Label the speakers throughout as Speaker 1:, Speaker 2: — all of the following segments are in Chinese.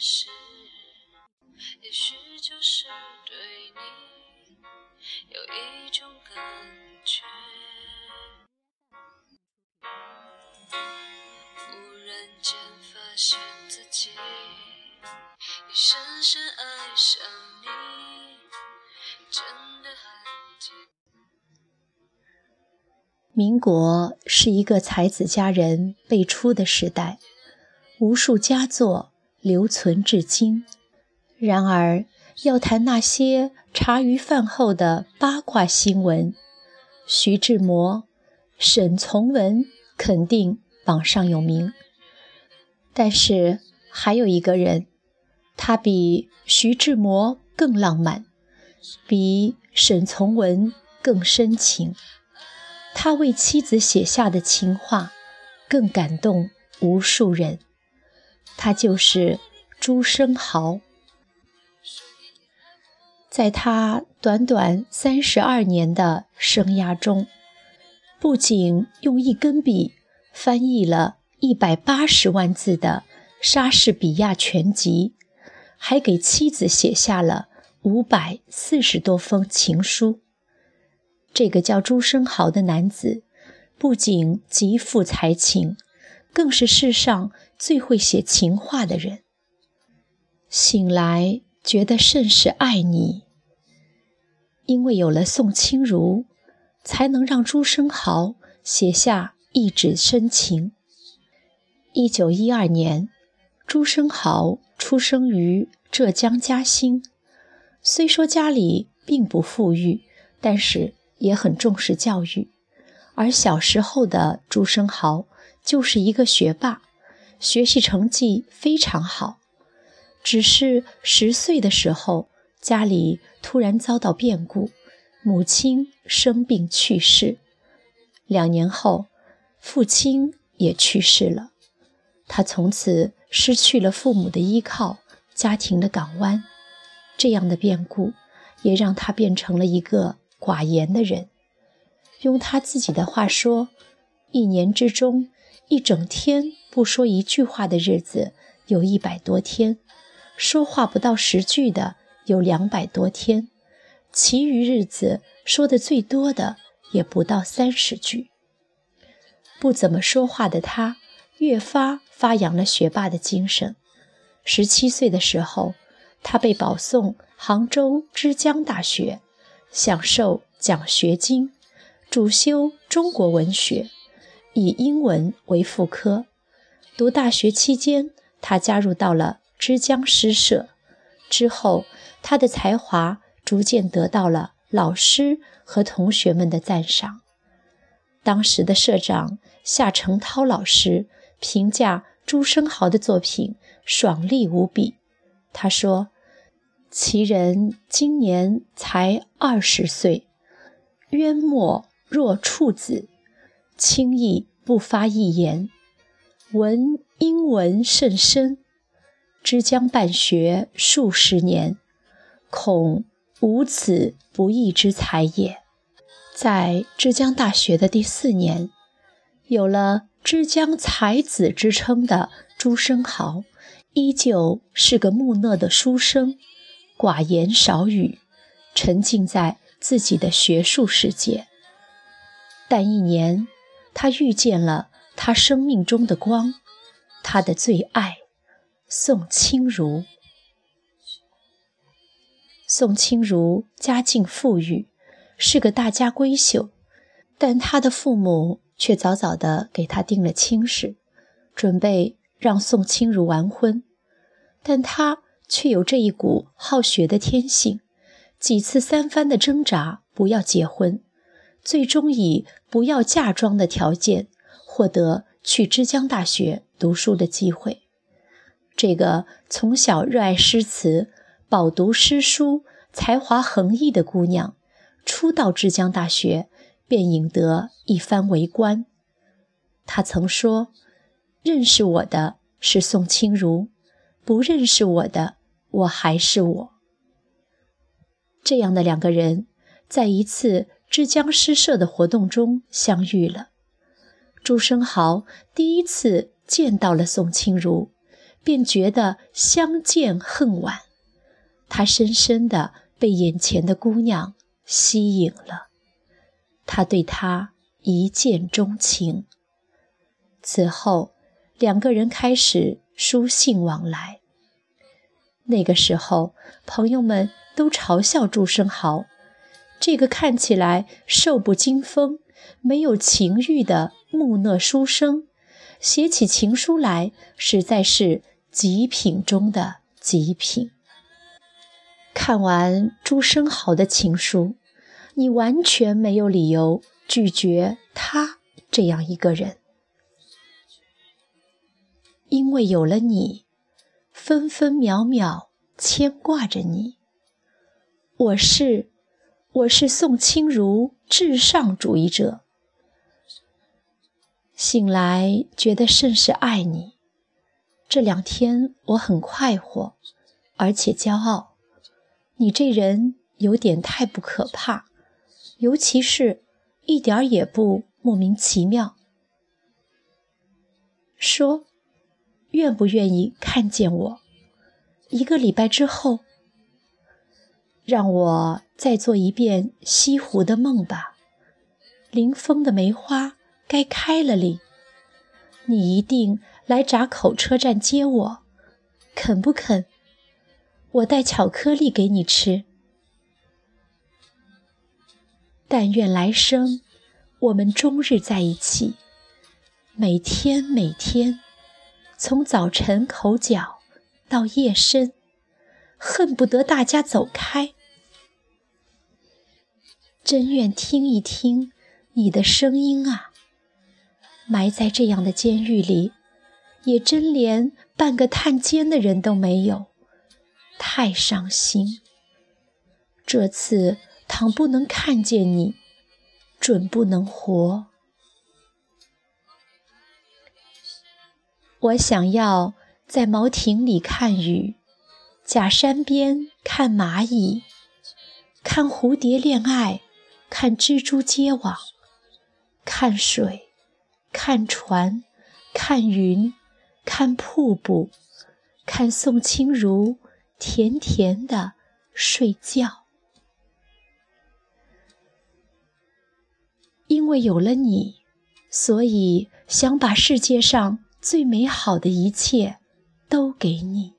Speaker 1: 始，也许就是对你有一种感觉。忽然间发现自己已深深爱上你，真的很简
Speaker 2: 民国是一个才子佳人辈出的时代，无数佳作留存至今。然而，要谈那些茶余饭后的八卦新闻，徐志摩、沈从文肯定榜上有名。但是，还有一个人，他比徐志摩更浪漫，比沈从文更深情。他为妻子写下的情话，更感动无数人。他就是朱生豪。在他短短三十二年的生涯中，不仅用一根笔翻译了一百八十万字的莎士比亚全集，还给妻子写下了五百四十多封情书。这个叫朱生豪的男子，不仅极富才情，更是世上最会写情话的人。醒来觉得甚是爱你，因为有了宋清如，才能让朱生豪写下一纸深情。一九一二年，朱生豪出生于浙江嘉兴，虽说家里并不富裕，但是。也很重视教育，而小时候的朱生豪就是一个学霸，学习成绩非常好。只是十岁的时候，家里突然遭到变故，母亲生病去世。两年后，父亲也去世了，他从此失去了父母的依靠，家庭的港湾。这样的变故也让他变成了一个。寡言的人，用他自己的话说，一年之中，一整天不说一句话的日子有一百多天，说话不到十句的有两百多天，其余日子说的最多的也不到三十句。不怎么说话的他，越发发扬了学霸的精神。十七岁的时候，他被保送杭州之江大学。享受奖学金，主修中国文学，以英文为副科。读大学期间，他加入到了枝江诗社。之后，他的才华逐渐得到了老师和同学们的赞赏。当时的社长夏承焘老师评价朱生豪的作品爽利无比，他说。其人今年才二十岁，渊墨若处子，轻易不发一言。闻英文甚深，之将办学数十年，恐无此不义之才也。在之江大学的第四年，有了“之江才子”之称的朱生豪，依旧是个木讷的书生。寡言少语，沉浸在自己的学术世界。但一年，他遇见了他生命中的光，他的最爱宋清如。宋清如家境富裕，是个大家闺秀，但他的父母却早早地给他定了亲事，准备让宋清如完婚，但他。却有这一股好学的天性，几次三番的挣扎，不要结婚，最终以不要嫁妆的条件获得去之江大学读书的机会。这个从小热爱诗词、饱读诗书、才华横溢的姑娘，初到之江大学便引得一番围观。她曾说：“认识我的是宋清如，不认识我的。”我还是我。这样的两个人，在一次之江诗社的活动中相遇了。朱生豪第一次见到了宋清如，便觉得相见恨晚。他深深地被眼前的姑娘吸引了，他对她一见钟情。此后，两个人开始书信往来。那个时候，朋友们都嘲笑朱生豪，这个看起来瘦不惊风、没有情欲的木讷书生，写起情书来实在是极品中的极品。看完朱生豪的情书，你完全没有理由拒绝他这样一个人，因为有了你，分分秒秒牵挂着你。我是，我是宋清如至上主义者。醒来觉得甚是爱你，这两天我很快活，而且骄傲。你这人有点太不可怕，尤其是一点儿也不莫名其妙。说，愿不愿意看见我？一个礼拜之后，让我再做一遍西湖的梦吧。临风的梅花该开了哩，你一定来闸口车站接我，肯不肯？我带巧克力给你吃。但愿来生我们终日在一起，每天每天，从早晨口角到夜深，恨不得大家走开。真愿听一听你的声音啊！埋在这样的监狱里，也真连半个探监的人都没有。太伤心。这次倘不能看见你，准不能活。我想要在茅亭里看雨，假山边看蚂蚁，看蝴蝶恋爱，看蜘蛛结网，看水，看船，看云，看瀑布，看宋清如。甜甜的睡觉，因为有了你，所以想把世界上最美好的一切都给你。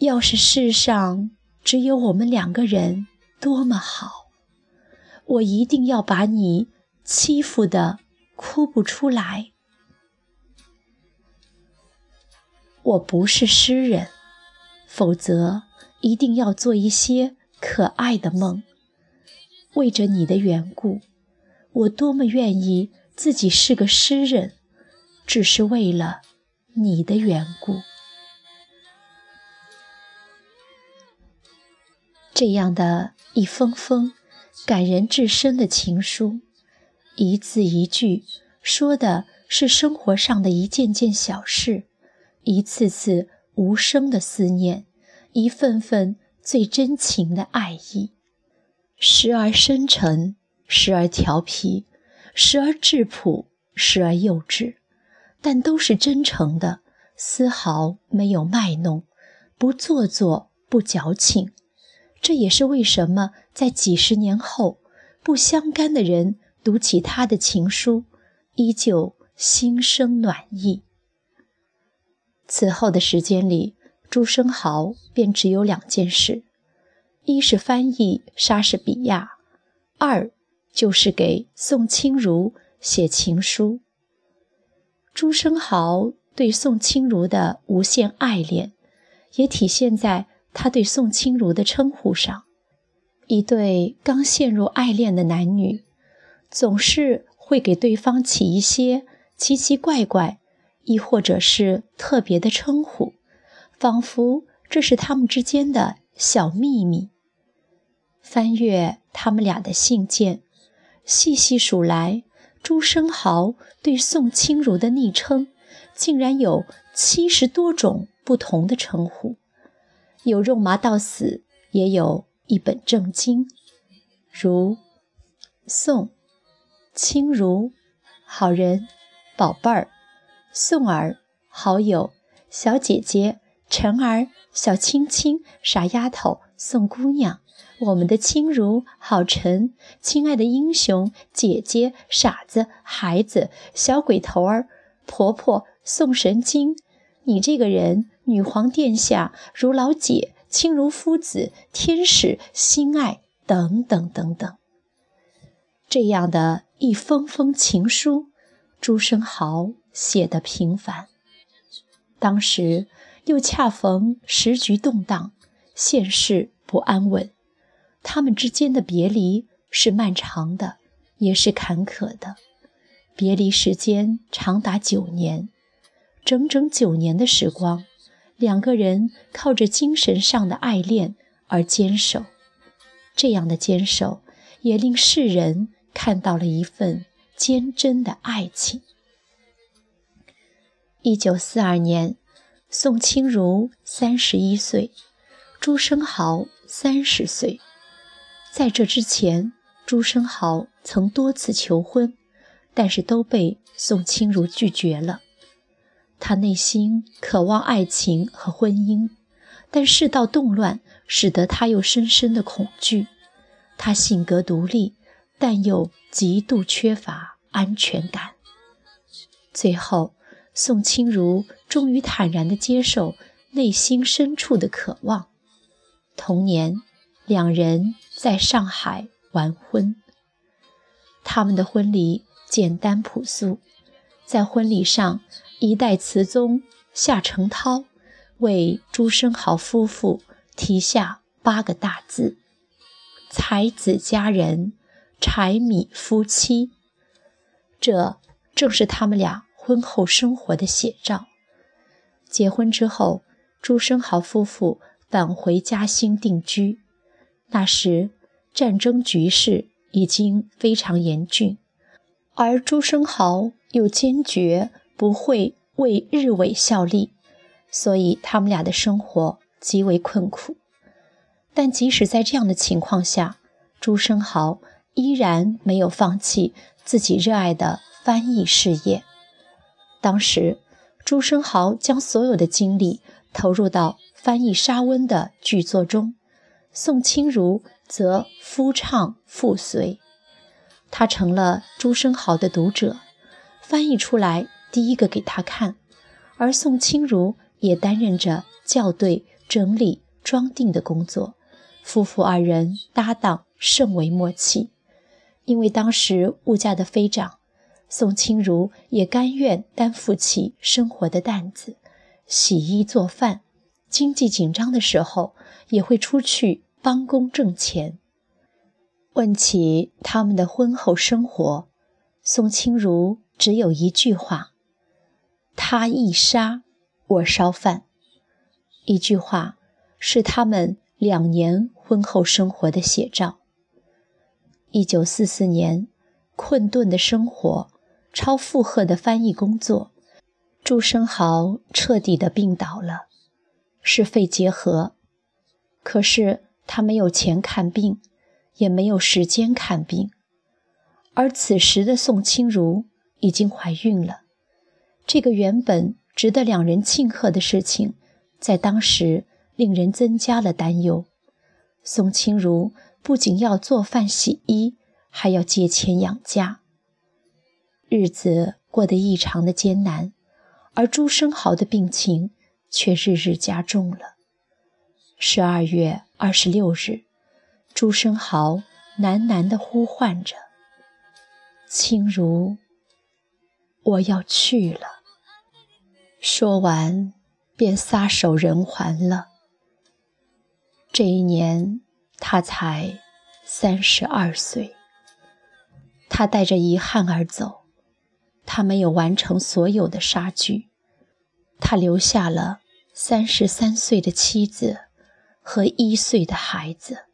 Speaker 2: 要是世上只有我们两个人，多么好！我一定要把你欺负的哭不出来。我不是诗人，否则一定要做一些可爱的梦。为着你的缘故，我多么愿意自己是个诗人，只是为了你的缘故。这样的一封封感人至深的情书，一字一句说的是生活上的一件件小事。一次次无声的思念，一份份最真情的爱意，时而深沉，时而调皮，时而质朴，时而幼稚，但都是真诚的，丝毫没有卖弄，不做作，不矫情。这也是为什么在几十年后，不相干的人读起他的情书，依旧心生暖意。此后的时间里，朱生豪便只有两件事：一是翻译莎士比亚，二就是给宋清如写情书。朱生豪对宋清如的无限爱恋，也体现在他对宋清如的称呼上。一对刚陷入爱恋的男女，总是会给对方起一些奇奇怪怪。亦或者是特别的称呼，仿佛这是他们之间的小秘密。翻阅他们俩的信件，细细数来，朱生豪对宋清如的昵称竟然有七十多种不同的称呼，有肉麻到死，也有一本正经，如宋清如、好人、宝贝儿。宋儿、好友、小姐姐、晨儿、小青青、傻丫头、宋姑娘。我们的亲如好臣，亲爱的英雄姐姐，傻子孩子，小鬼头儿，婆婆送神经，你这个人，女皇殿下如老姐，亲如夫子，天使心爱等等等等，这样的一封封情书，朱生豪写的平凡。当时又恰逢时局动荡，现世不安稳。他们之间的别离是漫长的，也是坎坷的。别离时间长达九年，整整九年的时光，两个人靠着精神上的爱恋而坚守。这样的坚守，也令世人看到了一份坚贞的爱情。一九四二年，宋清如三十一岁，朱生豪三十岁。在这之前，朱生豪曾多次求婚，但是都被宋清如拒绝了。他内心渴望爱情和婚姻，但世道动乱使得他又深深的恐惧。他性格独立，但又极度缺乏安全感。最后，宋清如终于坦然地接受内心深处的渴望。同年，两人。在上海完婚，他们的婚礼简单朴素。在婚礼上，一代词宗夏承焘为朱生豪夫妇题下八个大字：“才子佳人，柴米夫妻。”这正是他们俩婚后生活的写照。结婚之后，朱生豪夫妇返回嘉兴定居。那时，战争局势已经非常严峻，而朱生豪又坚决不会为日伪效力，所以他们俩的生活极为困苦。但即使在这样的情况下，朱生豪依然没有放弃自己热爱的翻译事业。当时，朱生豪将所有的精力投入到翻译沙温的剧作中。宋清如则夫唱妇随，他成了朱生豪的读者，翻译出来第一个给他看，而宋清如也担任着校对、整理、装订的工作，夫妇二人搭档甚为默契。因为当时物价的飞涨，宋清如也甘愿担负起生活的担子，洗衣做饭。经济紧张的时候，也会出去帮工挣钱。问起他们的婚后生活，宋清如只有一句话：“他一杀，我烧饭。”一句话是他们两年婚后生活的写照。一九四四年，困顿的生活，超负荷的翻译工作，朱生豪彻底的病倒了。是肺结核，可是他没有钱看病，也没有时间看病。而此时的宋清如已经怀孕了，这个原本值得两人庆贺的事情，在当时令人增加了担忧。宋清如不仅要做饭洗衣，还要借钱养家，日子过得异常的艰难。而朱生豪的病情。却日日加重了。十二月二十六日，朱生豪喃喃地呼唤着：“清如，我要去了。”说完，便撒手人寰了。这一年，他才三十二岁。他带着遗憾而走，他没有完成所有的杀剧。他留下了三十三岁的妻子和一岁的孩子。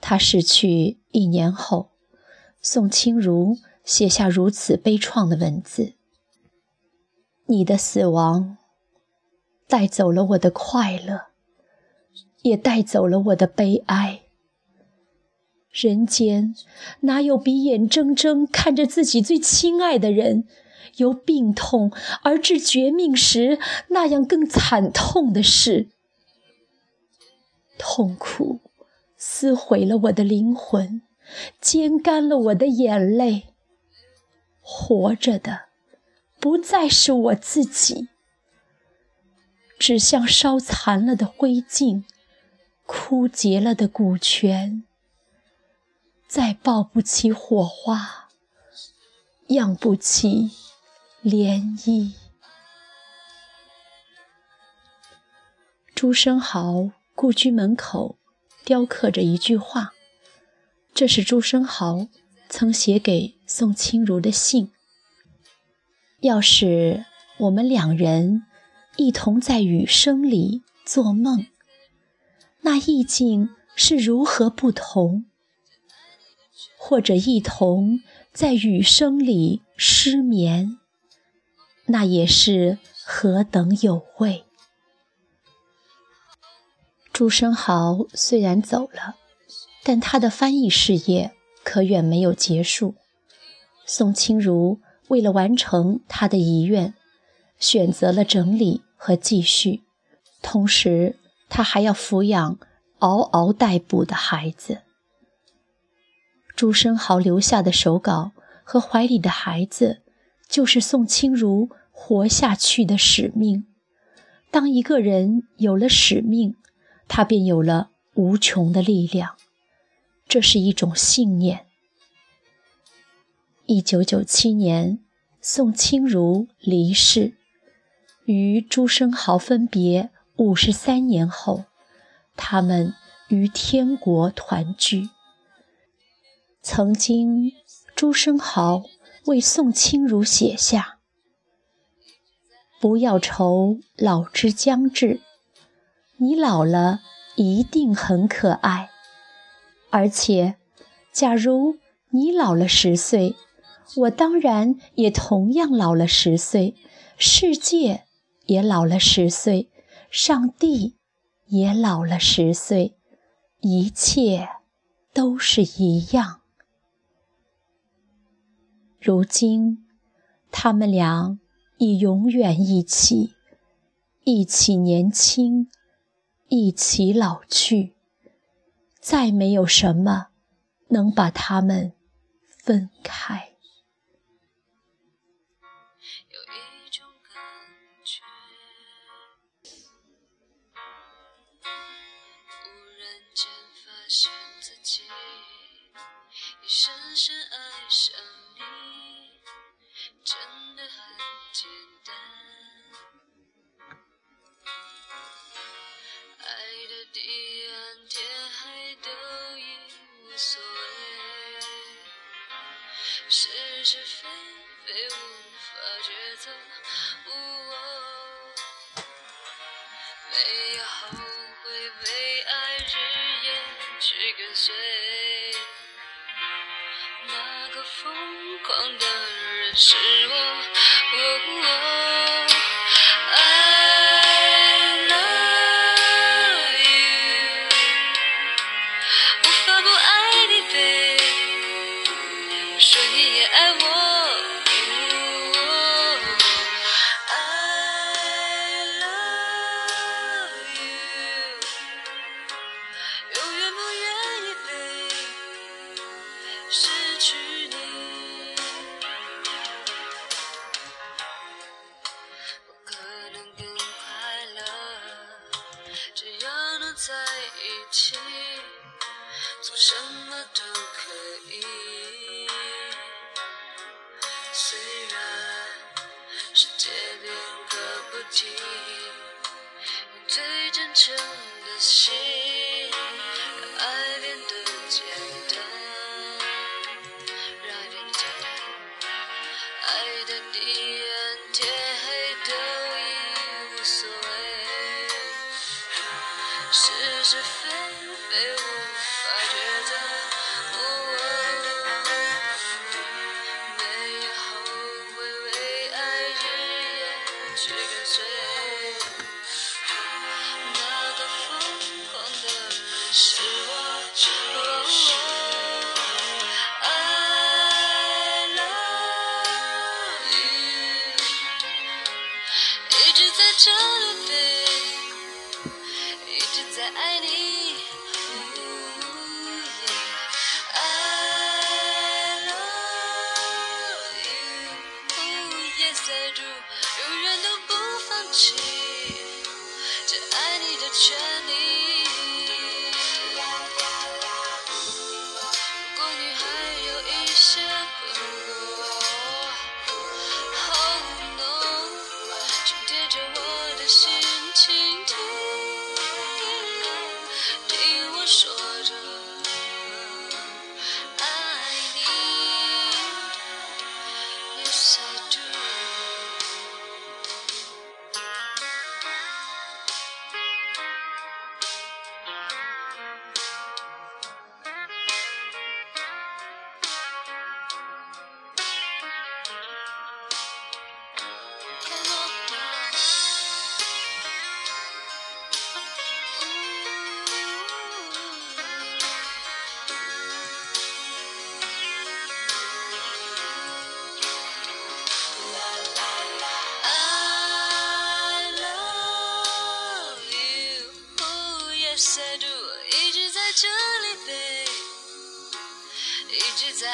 Speaker 2: 他逝去一年后，宋清如写下如此悲怆的文字：“你的死亡带走了我的快乐，也带走了我的悲哀。人间哪有比眼睁睁看着自己最亲爱的人？”由病痛而至绝命时那样更惨痛的事。痛苦撕毁了我的灵魂，煎干了我的眼泪。活着的不再是我自己，只像烧残了的灰烬，枯竭了的古泉，再抱不起火花，漾不起涟漪。朱生豪故居门口雕刻着一句话，这是朱生豪。曾写给宋清如的信。要是我们两人一同在雨声里做梦，那意境是如何不同？或者一同在雨声里失眠，那也是何等有味。朱生豪虽然走了，但他的翻译事业。可远没有结束。宋清如为了完成他的遗愿，选择了整理和继续，同时他还要抚养嗷嗷待哺的孩子。朱生豪留下的手稿和怀里的孩子，就是宋清如活下去的使命。当一个人有了使命，他便有了无穷的力量。这是一种信念。一九九七年，宋清如离世，与朱生豪分别五十三年后，他们于天国团聚。曾经，朱生豪为宋清如写下：“不要愁老之将至，你老了一定很可爱。”而且，假如你老了十岁，我当然也同样老了十岁，世界也老了十岁，上帝也老了十岁，一切都是一样。如今，他们俩已永远一起，一起年轻，一起老去。再没有什么能把他们分开。
Speaker 1: 现自己已深深爱上你，真的很简单。爱的地暗天黑都已无。所谓是是非非无法抉择，没有后悔，为去跟随，那个疯狂的人是我。一只要能在一起做什么都可以。虽然世界变个不停用最真诚的心是非被我发觉的，喔，没有后悔，为爱日夜去跟随。一直